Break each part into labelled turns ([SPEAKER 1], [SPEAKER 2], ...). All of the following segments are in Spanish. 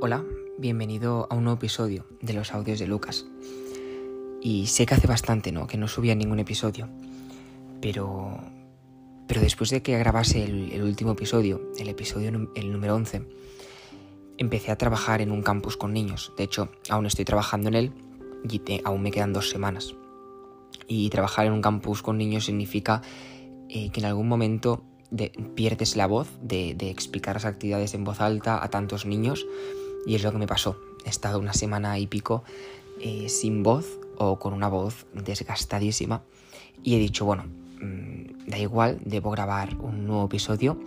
[SPEAKER 1] Hola, bienvenido a un nuevo episodio de los audios de Lucas. Y sé que hace bastante, ¿no? Que no subía ningún episodio. Pero. Pero después de que grabase el, último episodio, el episodio el número 11, empecé a trabajar en un campus con niños. De hecho, aún estoy trabajando en él y aún me quedan dos semanas. Y trabajar en un campus con niños significa eh, que en algún momento pierdes la voz de, explicar las actividades en voz alta a tantos niños y es lo que me pasó. He estado una semana y pico eh, sin voz o con una voz desgastadísima y he dicho, bueno, mm, da igual, debo grabar un nuevo episodio.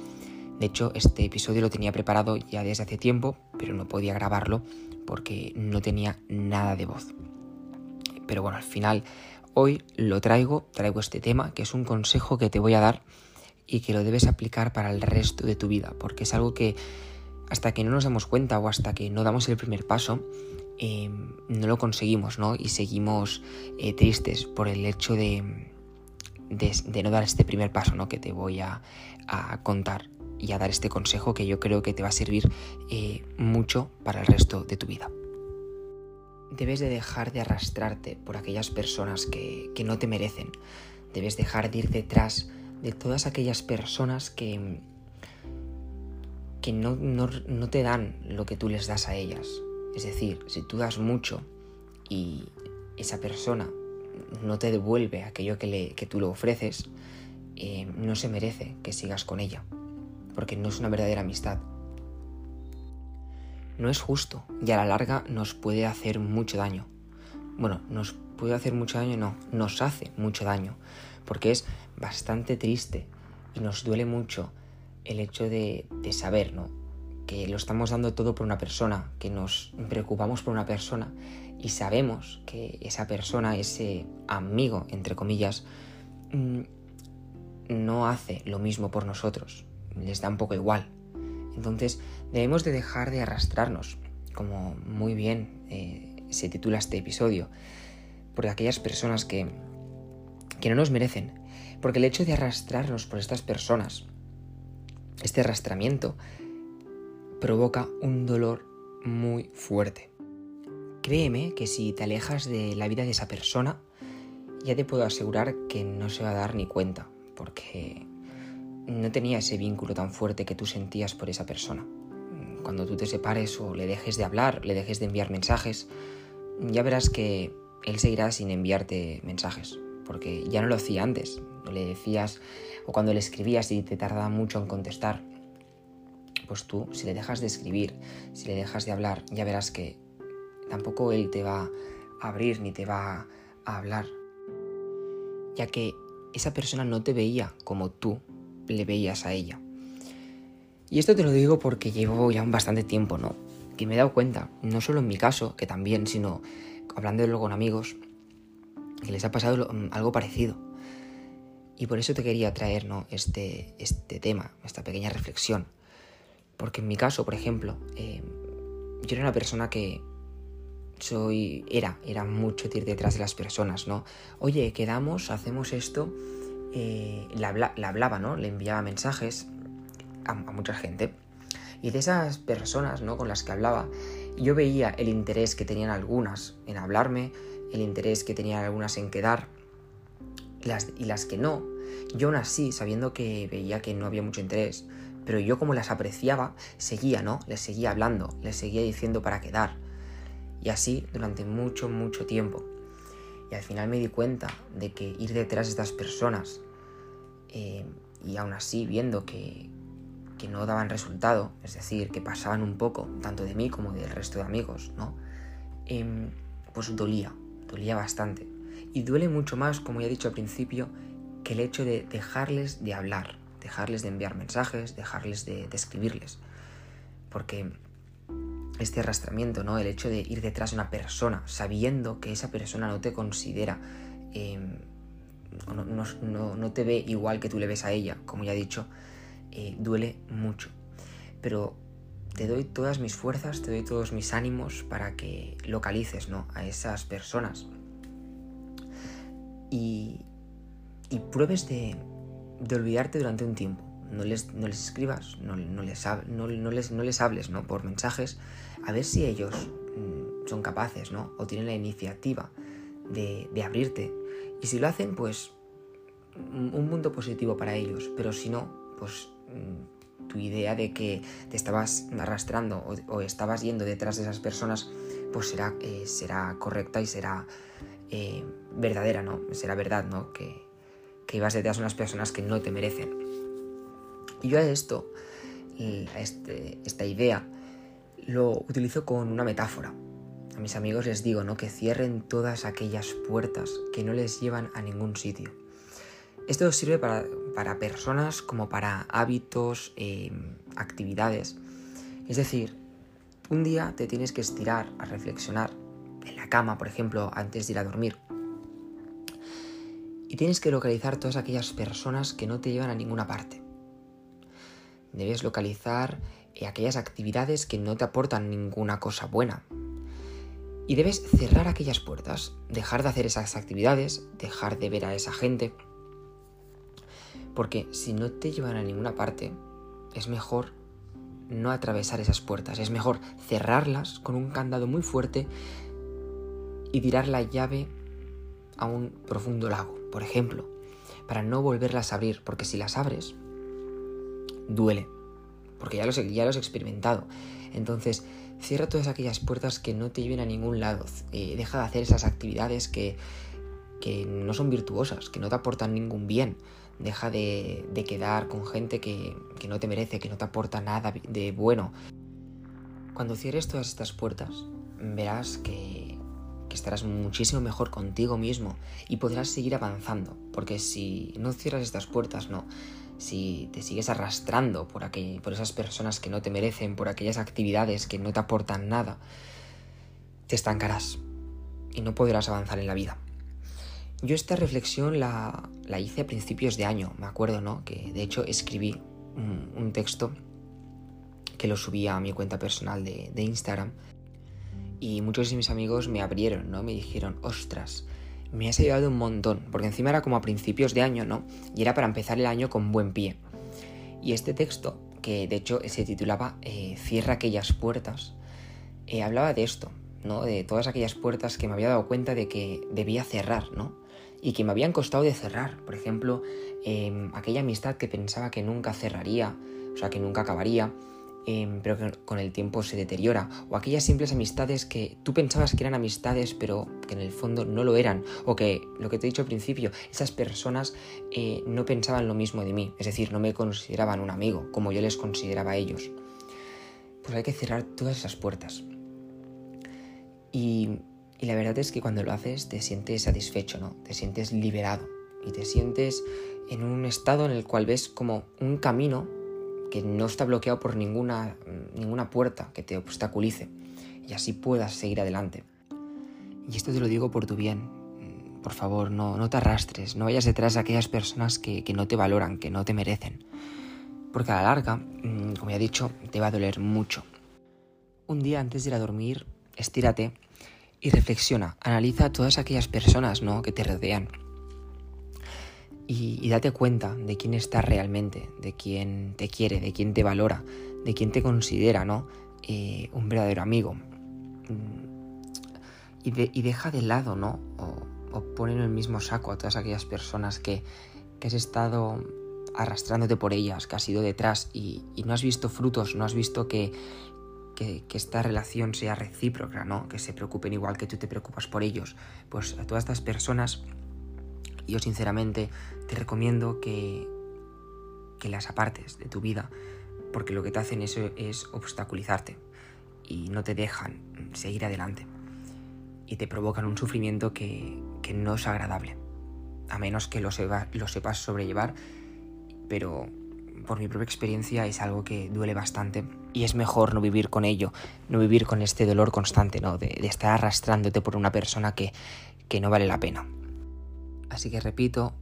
[SPEAKER 1] De hecho, este episodio lo tenía preparado ya desde hace tiempo, pero no podía grabarlo porque no tenía nada de voz. Pero bueno, al final hoy lo traigo, traigo este tema, que es un consejo que te voy a dar y que lo debes aplicar para el resto de tu vida, porque es algo que hasta que no nos damos cuenta o hasta que no damos el primer paso, eh, no lo conseguimos, ¿no? Y seguimos eh, tristes por el hecho de, de, no dar este primer paso, ¿no? Que te voy a, contar y a dar este consejo que yo creo que te va a servir eh, mucho para el resto de tu vida. Debes de dejar de arrastrarte por aquellas personas que, que no te merecen. Debes dejar de ir detrás de todas aquellas personas que, que no, no, te dan lo que tú les das a ellas. Es decir, si tú das mucho y esa persona no te devuelve aquello que, le, que tú le ofreces, eh, no se merece que sigas con ella, porque no es una verdadera amistad. No es justo y a la larga nos puede hacer mucho daño. Bueno, nos puede hacer mucho daño, no, nos hace mucho daño, porque es bastante triste y nos duele mucho el hecho de, saber, ¿no? Que lo estamos dando todo por una persona, que nos preocupamos por una persona y sabemos que esa persona, ese amigo, entre comillas, mm, no hace lo mismo por nosotros, les da un poco igual. Entonces debemos de dejar de arrastrarnos, como muy bien eh, se titula este episodio, por aquellas personas que, que no nos merecen, porque el hecho de arrastrarnos por estas personas, este arrastramiento, provoca un dolor muy fuerte. Créeme que si te alejas de la vida de esa persona, ya te puedo asegurar que no se va a dar ni cuenta, porque no tenía ese vínculo tan fuerte que tú sentías por esa persona. Cuando tú te separes o le dejes de hablar, le dejes de enviar mensajes, ya verás que él seguirá sin enviarte mensajes, porque ya no lo hacía antes. Le decías, o cuando le escribías y te tardaba mucho en contestar, pues tú, si le dejas de escribir, si le dejas de hablar, ya verás que tampoco él te va a abrir ni te va a hablar, ya que esa persona no te veía como tú le veías a ella. Y esto te lo digo porque llevo ya un bastante tiempo, ¿no? Que me he dado cuenta, no solo en mi caso, que también, sino hablando con amigos, que les ha pasado mm, algo parecido. Y por eso te quería traer ¿no? este, este tema, esta pequeña reflexión. Porque en mi caso, por ejemplo, eh, yo era una persona que soy, era, era mucho ir detrás de las personas, ¿no? Oye, quedamos, hacemos esto. Eh, la, hablaba, ¿no? Le enviaba mensajes a, a, mucha gente. Y de esas personas, ¿no? Con las que hablaba, yo veía el interés que tenían algunas en hablarme, el interés que tenían algunas en quedar las, y las que no. Yo aún así, sabiendo que veía que no había mucho interés, pero yo como las apreciaba, seguía, ¿no? Les seguía hablando, les seguía diciendo para quedar. Y así durante mucho, mucho tiempo. Y al final me di cuenta de que ir detrás de estas personas eh, y aún así viendo que, que no daban resultado, es decir, que pasaban un poco, tanto de mí como del resto de amigos, ¿no? Em, pues dolía, dolía bastante. Y duele mucho más, como ya he dicho al principio, el hecho de dejarles de hablar, dejarles de enviar mensajes, dejarles de, escribirles. Porque este arrastramiento, ¿no? El hecho de ir detrás de una persona, sabiendo que esa persona no te considera, em, no, no, te ve igual que tú le ves a ella, como ya he dicho, eh, duele mucho. Pero te doy todas mis fuerzas, te doy todos mis ánimos para que localices ¿no? a esas personas. Y, y pruebes de, olvidarte durante un tiempo, no les, no les escribas, no, les, no, les, no les hables ¿no? por mensajes, a ver si ellos mm, son capaces ¿no? o tienen la iniciativa de, de abrirte. Y si lo hacen, pues un mundo positivo para ellos, pero si no, pues mm, tu idea de que te estabas arrastrando o, estabas yendo detrás de esas personas, pues será, eh, será correcta y será eh, verdadera, ¿no? Será verdad, ¿no? Que, que ibas detrás de unas personas que no te merecen. Y yo a esto, a este, esta idea, lo utilizo con una metáfora. A mis amigos les digo, ¿no? Que cierren todas aquellas puertas que no les llevan a ningún sitio. Esto sirve para, personas como para hábitos, em, actividades. Es decir, un día te tienes que estirar a reflexionar en la cama, por ejemplo, antes de ir a dormir. Y tienes que localizar todas aquellas personas que no te llevan a ninguna parte. Debes localizar eh, aquellas actividades que no te aportan ninguna cosa buena. Y debes cerrar aquellas puertas, dejar de hacer esas actividades, dejar de ver a esa gente porque si no te llevan a ninguna parte, es mejor no atravesar esas puertas, es mejor cerrarlas con un candado muy fuerte y tirar la llave a un profundo lago, por ejemplo, para no volverlas a abrir, porque si las abres, duele, porque ya los, ya los he experimentado. Entonces, cierra todas aquellas puertas que no te lleven a ningún lado, eh, deja de hacer esas actividades que, que no son virtuosas, que no te aportan ningún bien, deja de, quedar con gente que, no te merece, que no te aporta nada de bueno. Cuando cierres todas estas puertas, verás que, que estarás muchísimo mejor contigo mismo y podrás seguir avanzando, porque si no cierras estas puertas, no, si te sigues arrastrando por, por esas personas que no te merecen, por aquellas actividades que no te aportan nada, te estancarás y no podrás avanzar en la vida. Yo esta reflexión la, hice a principios de año, me acuerdo, ¿no? Que de hecho escribí un, texto que lo subí a mi cuenta personal de, Instagram y muchos de mis amigos me abrieron, ¿no? Me dijeron, ostras, me has ayudado un montón, porque encima era como a principios de año, ¿no? Y era para empezar el año con buen pie. Y este texto, que de hecho se titulaba eh, Cierra aquellas puertas, eh, hablaba de esto, ¿no? De todas aquellas puertas que me había dado cuenta de que debía cerrar, ¿no? y que me habían costado de cerrar. Por ejemplo, em, aquella amistad que pensaba que nunca cerraría, o sea, que nunca acabaría, em, pero que con el tiempo se deteriora. O aquellas simples amistades que tú pensabas que eran amistades, pero que en el fondo no lo eran. O que, lo que te he dicho al principio, esas personas eh, no pensaban lo mismo de mí. Es decir, no me consideraban un amigo, como yo les consideraba a ellos. Pues hay que cerrar todas esas puertas. Y y la verdad es que cuando lo haces te sientes satisfecho, ¿no? Te sientes liberado y te sientes en un estado en el cual ves como un camino que no está bloqueado por ninguna, ninguna puerta que te obstaculice y así puedas seguir adelante. Y esto te lo digo por tu bien. Por favor, no, no te arrastres, no vayas detrás de aquellas personas que, que no te valoran, que no te merecen. Porque a la larga, mm, como ya he dicho, te va a doler mucho. Un día antes de ir a dormir, estírate y reflexiona, analiza a todas aquellas personas ¿no? que te rodean y, date cuenta de quién estás realmente, de quién te quiere, de quién te valora, de quién te considera ¿no? Eh, un verdadero amigo. Y, deja de lado, ¿no? O, o en el mismo saco a todas aquellas personas que, que has estado arrastrándote por ellas, que has ido detrás y, y, no has visto frutos, no has visto que, que, esta relación sea recíproca, ¿no? Que se preocupen igual que tú te preocupas por ellos. Pues a todas estas personas, yo sinceramente te recomiendo que, que las apartes de tu vida, porque lo que te hacen eso es obstaculizarte y no te dejan seguir adelante y te provocan un sufrimiento que, que no es agradable, a menos que lo, lo sepas sobrellevar, pero por mi propia experiencia es algo que duele bastante y es mejor no vivir con ello, no vivir con este dolor constante, ¿no? De, estar arrastrándote por una persona que, que no vale la pena. Así que repito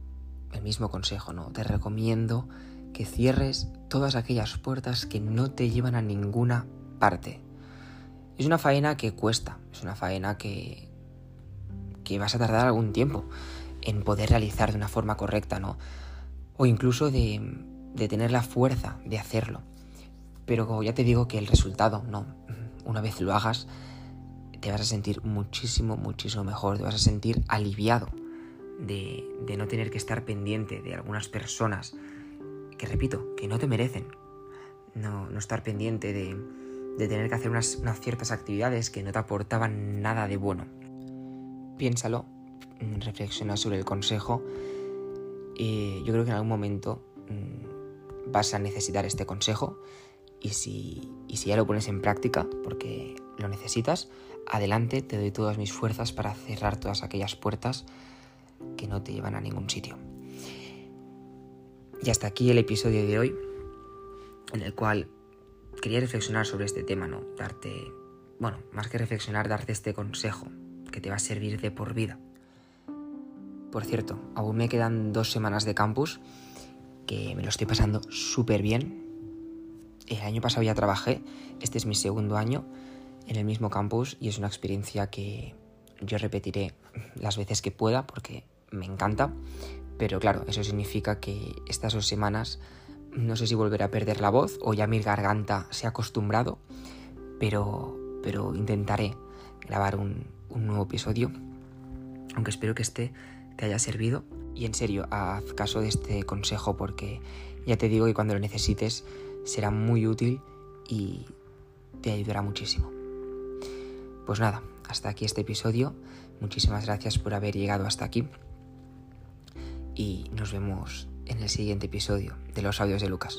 [SPEAKER 1] el mismo consejo, ¿no? Te recomiendo que cierres todas aquellas puertas que no te llevan a ninguna parte. Es una faena que cuesta, es una faena que, que vas a tardar algún tiempo en poder realizar de una forma correcta, ¿no? O incluso de, de tener la fuerza de hacerlo. Pero ya te digo que el resultado, no, una vez lo hagas, te vas a sentir muchísimo, muchísimo mejor, te vas a sentir aliviado de, no tener que estar pendiente de algunas personas que, repito, que no te merecen. No, no estar pendiente de, de tener que hacer unas, unas, ciertas actividades que no te aportaban nada de bueno. Piénsalo, reflexiona sobre el consejo. y yo creo que en algún momento mmm, vas a necesitar este consejo y si, y si ya lo pones en práctica, porque lo necesitas, adelante, te doy todas mis fuerzas para cerrar todas aquellas puertas que no te llevan a ningún sitio. Y hasta aquí el episodio de hoy, en el cual quería reflexionar sobre este tema, ¿no? Darte, bueno, más que reflexionar, darte este consejo que te va a servir de por vida. Por cierto, aún me quedan dos semanas de campus, que me lo estoy pasando súper bien. El año pasado ya trabajé, este es mi segundo año en el mismo campus y es una experiencia que yo repetiré las veces que pueda porque me encanta. Pero claro, eso significa que estas dos semanas no sé si volveré a perder la voz o ya mi garganta se ha acostumbrado, pero, pero intentaré grabar un, un nuevo episodio, aunque espero que este te haya servido. Y en serio, haz caso de este consejo porque ya te digo que cuando lo necesites será muy útil y te ayudará muchísimo. Pues nada, hasta aquí este episodio. Muchísimas gracias por haber llegado hasta aquí. Y nos vemos en el siguiente episodio de los audios de Lucas.